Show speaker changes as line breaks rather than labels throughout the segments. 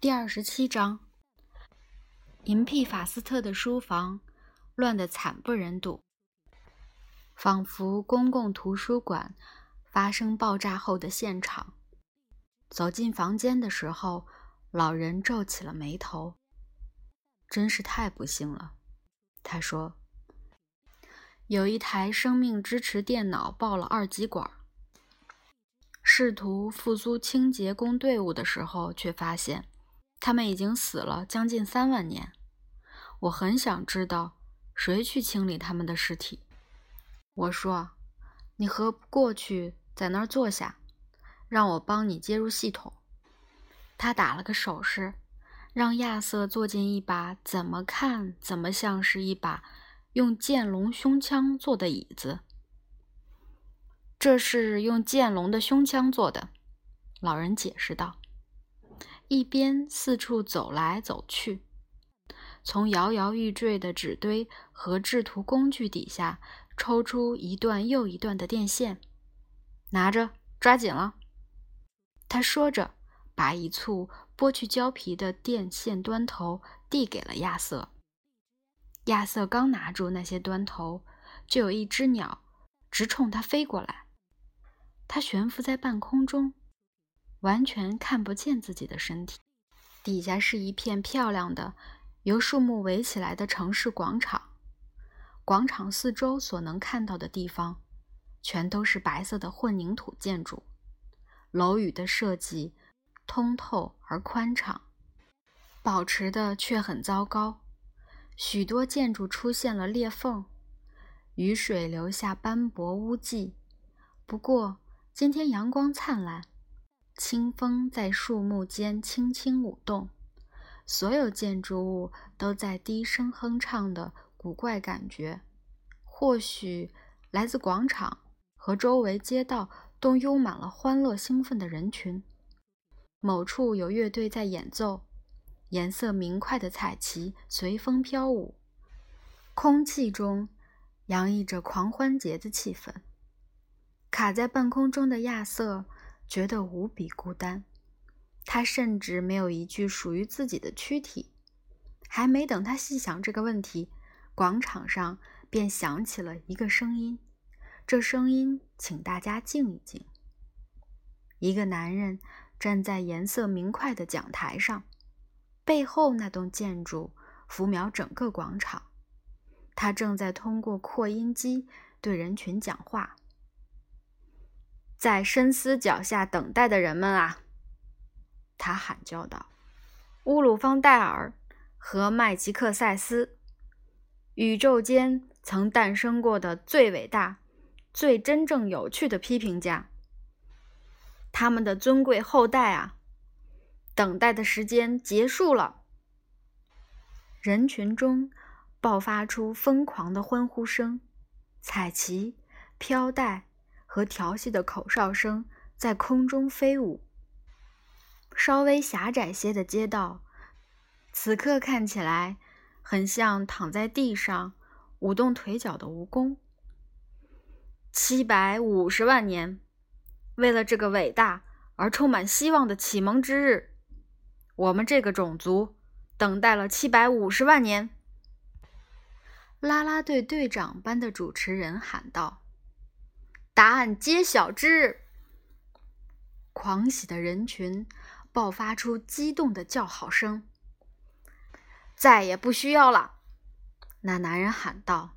第二十七章，银屁法斯特的书房乱得惨不忍睹，仿佛公共图书馆发生爆炸后的现场。走进房间的时候，老人皱起了眉头。真是太不幸了，他说。有一台生命支持电脑爆了二极管。试图复苏清洁工队伍的时候，却发现。他们已经死了将近三万年，我很想知道谁去清理他们的尸体。我说：“你何不过去，在那儿坐下，让我帮你接入系统？”他打了个手势，让亚瑟坐进一把怎么看怎么像是一把用剑龙胸腔做的椅子。这是用剑龙的胸腔做的，老人解释道。一边四处走来走去，从摇摇欲坠的纸堆和制图工具底下抽出一段又一段的电线，拿着，抓紧了。他说着，把一簇剥去胶皮的电线端头递给了亚瑟。亚瑟刚拿住那些端头，就有一只鸟直冲他飞过来，它悬浮在半空中。完全看不见自己的身体，底下是一片漂亮的、由树木围起来的城市广场。广场四周所能看到的地方，全都是白色的混凝土建筑。楼宇的设计通透而宽敞，保持的却很糟糕。许多建筑出现了裂缝，雨水留下斑驳污迹。不过今天阳光灿烂。清风在树木间轻轻舞动，所有建筑物都在低声哼唱的古怪感觉，或许来自广场和周围街道都拥满了欢乐兴奋的人群。某处有乐队在演奏，颜色明快的彩旗随风飘舞，空气中洋溢着狂欢节的气氛。卡在半空中的亚瑟。觉得无比孤单，他甚至没有一具属于自己的躯体。还没等他细想这个问题，广场上便响起了一个声音。这声音请大家静一静。一个男人站在颜色明快的讲台上，背后那栋建筑浮描整个广场。他正在通过扩音机对人群讲话。在深思脚下等待的人们啊，他喊叫道：“乌鲁方戴尔和麦吉克塞斯，宇宙间曾诞生过的最伟大、最真正有趣的批评家，他们的尊贵后代啊！等待的时间结束了。”人群中爆发出疯狂的欢呼声，彩旗飘带。和调戏的口哨声在空中飞舞。稍微狭窄些的街道，此刻看起来很像躺在地上舞动腿脚的蜈蚣。七百五十万年，为了这个伟大而充满希望的启蒙之日，我们这个种族等待了七百五十万年。啦啦队队长般的主持人喊道。答案揭晓之，狂喜的人群爆发出激动的叫好声。再也不需要了，那男人喊道：“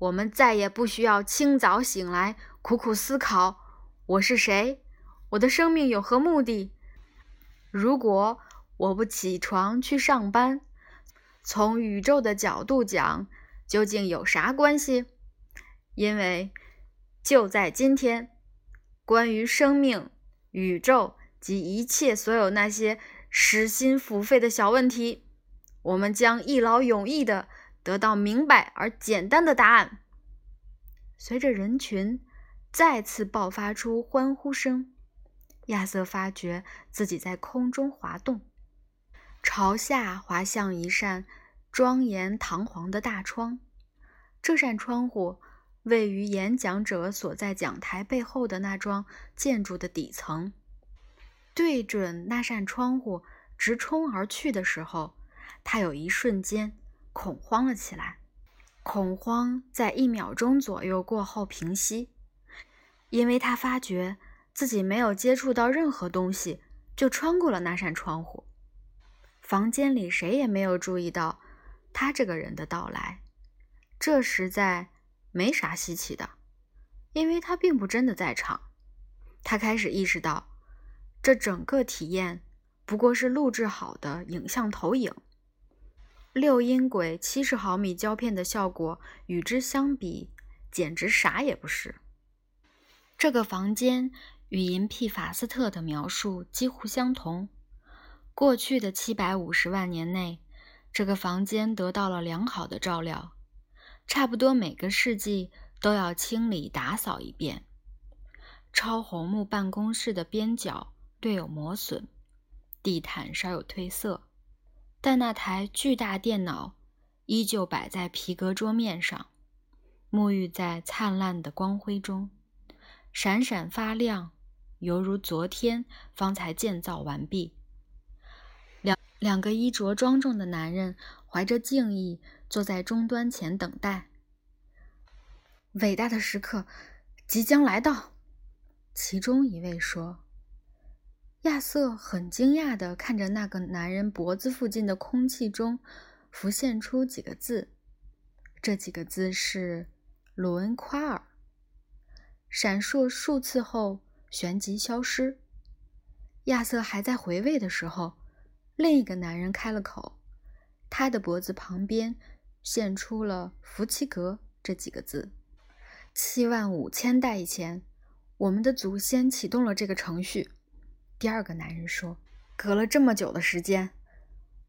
我们再也不需要清早醒来苦苦思考我是谁，我的生命有何目的。如果我不起床去上班，从宇宙的角度讲，究竟有啥关系？因为。”就在今天，关于生命、宇宙及一切所有那些失心付费的小问题，我们将一劳永逸的得到明白而简单的答案。随着人群再次爆发出欢呼声，亚瑟发觉自己在空中滑动，朝下滑向一扇庄严堂皇的大窗。这扇窗户。位于演讲者所在讲台背后的那幢建筑的底层，对准那扇窗户直冲而去的时候，他有一瞬间恐慌了起来。恐慌在一秒钟左右过后平息，因为他发觉自己没有接触到任何东西，就穿过了那扇窗户。房间里谁也没有注意到他这个人的到来，这时在没啥稀奇的，因为他并不真的在场。他开始意识到，这整个体验不过是录制好的影像投影。六音轨七十毫米胶片的效果与之相比，简直啥也不是。这个房间与银屁法斯特的描述几乎相同。过去的七百五十万年内，这个房间得到了良好的照料，差不多每个世纪都要清理打扫一遍。超红木办公室的边角略有磨损，地毯稍有褪色。但那台巨大电脑依旧摆在皮革桌面上，沐浴在灿烂的光辉中，闪闪发亮，犹如昨天方才建造完毕。两两个衣着庄重的男人怀着敬意坐在终端前等待。伟大的时刻即将来到，其中一位说。亚瑟很惊讶地看着那个男人脖子附近的空气中浮现出几个字，这几个字是“鲁恩夸尔”，闪烁数次后旋即消失。亚瑟还在回味的时候，另一个男人开了口，他的脖子旁边献出了“福奇格”这几个字。七万五千代以前，我们的祖先启动了这个程序。第二个男人说：“隔了这么久的时间，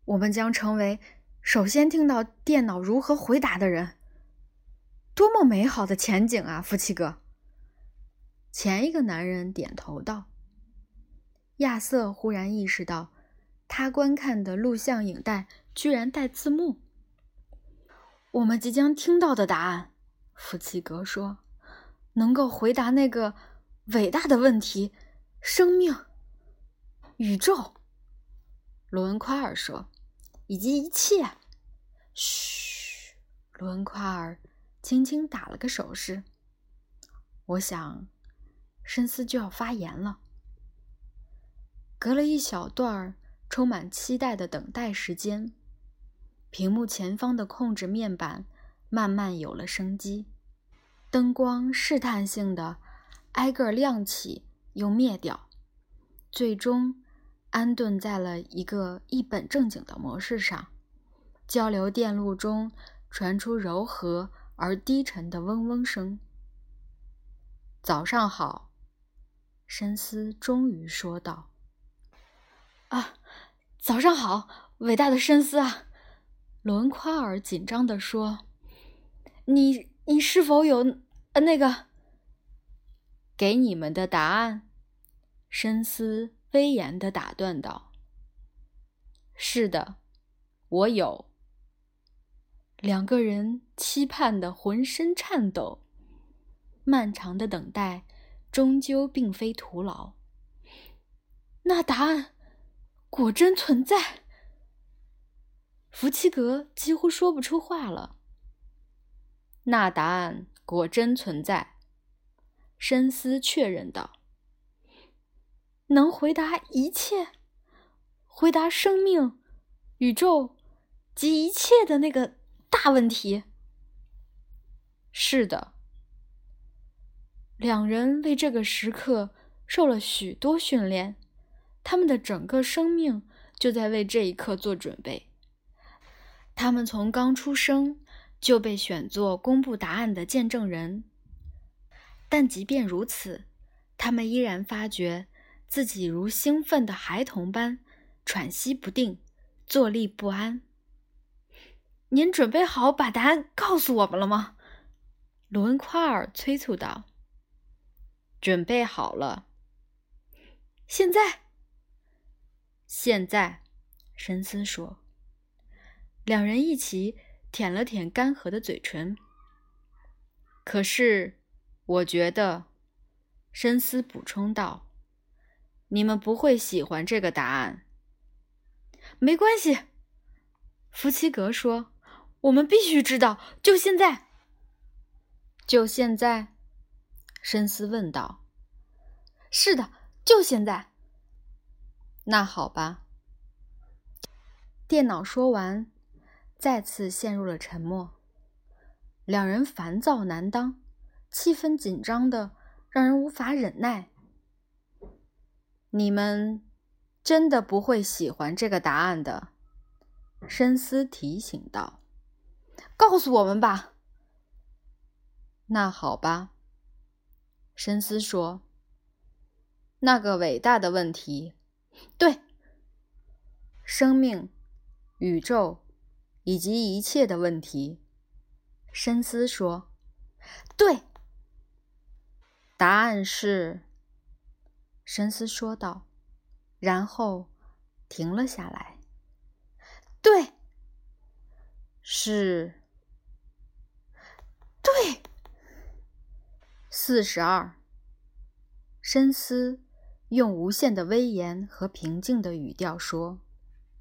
我们将成为首先听到电脑如何回答的人。多么美好的前景啊，夫妻格！”前一个男人点头道。亚瑟忽然意识到，他观看的录像影带居然带字幕。我们即将听到的答案，夫妻哥说：“能够回答那个伟大的问题——生命。”宇宙，罗恩夸尔说：“以及一切。”嘘，罗恩夸尔轻轻打了个手势。我想，深思就要发言了。隔了一小段儿充满期待的等待时间，屏幕前方的控制面板慢慢有了生机，灯光试探性的挨个亮起又灭掉，最终。安顿在了一个一本正经的模式上，交流电路中传出柔和而低沉的嗡嗡声。早上好，深思终于说道：“啊，早上好，伟大的深思啊！”伦夸尔紧张地说：“你你是否有呃那个给你们的答案？”深思。威严的打断道：“是的，我有。”两个人期盼的浑身颤抖。漫长的等待终究并非徒劳。那答案果真存在？福奇格几乎说不出话了。那答案果真存在，深思确认道。能回答一切，回答生命、宇宙及一切的那个大问题。是的，两人为这个时刻受了许多训练，他们的整个生命就在为这一刻做准备。他们从刚出生就被选作公布答案的见证人，但即便如此，他们依然发觉。自己如兴奋的孩童般喘息不定，坐立不安。您准备好把答案告诉我们了吗？罗恩夸尔催促道。准备好了。现在？现在？神思说。两人一起舔了舔干涸的嘴唇。可是，我觉得，深思补充道。你们不会喜欢这个答案。没关系。福奇格说：“我们必须知道，就现在。”就现在，深思问道：“是的，就现在。”那好吧。电脑说完，再次陷入了沉默。两人烦躁难当，气氛紧张的让人无法忍耐。你们真的不会喜欢这个答案的，深思提醒道：“告诉我们吧。”那好吧，深思说：“那个伟大的问题，对，生命、宇宙以及一切的问题。”深思说：“对。”答案是。深思说道，然后停了下来。对，是，对，四十二。深思用无限的威严和平静的语调说。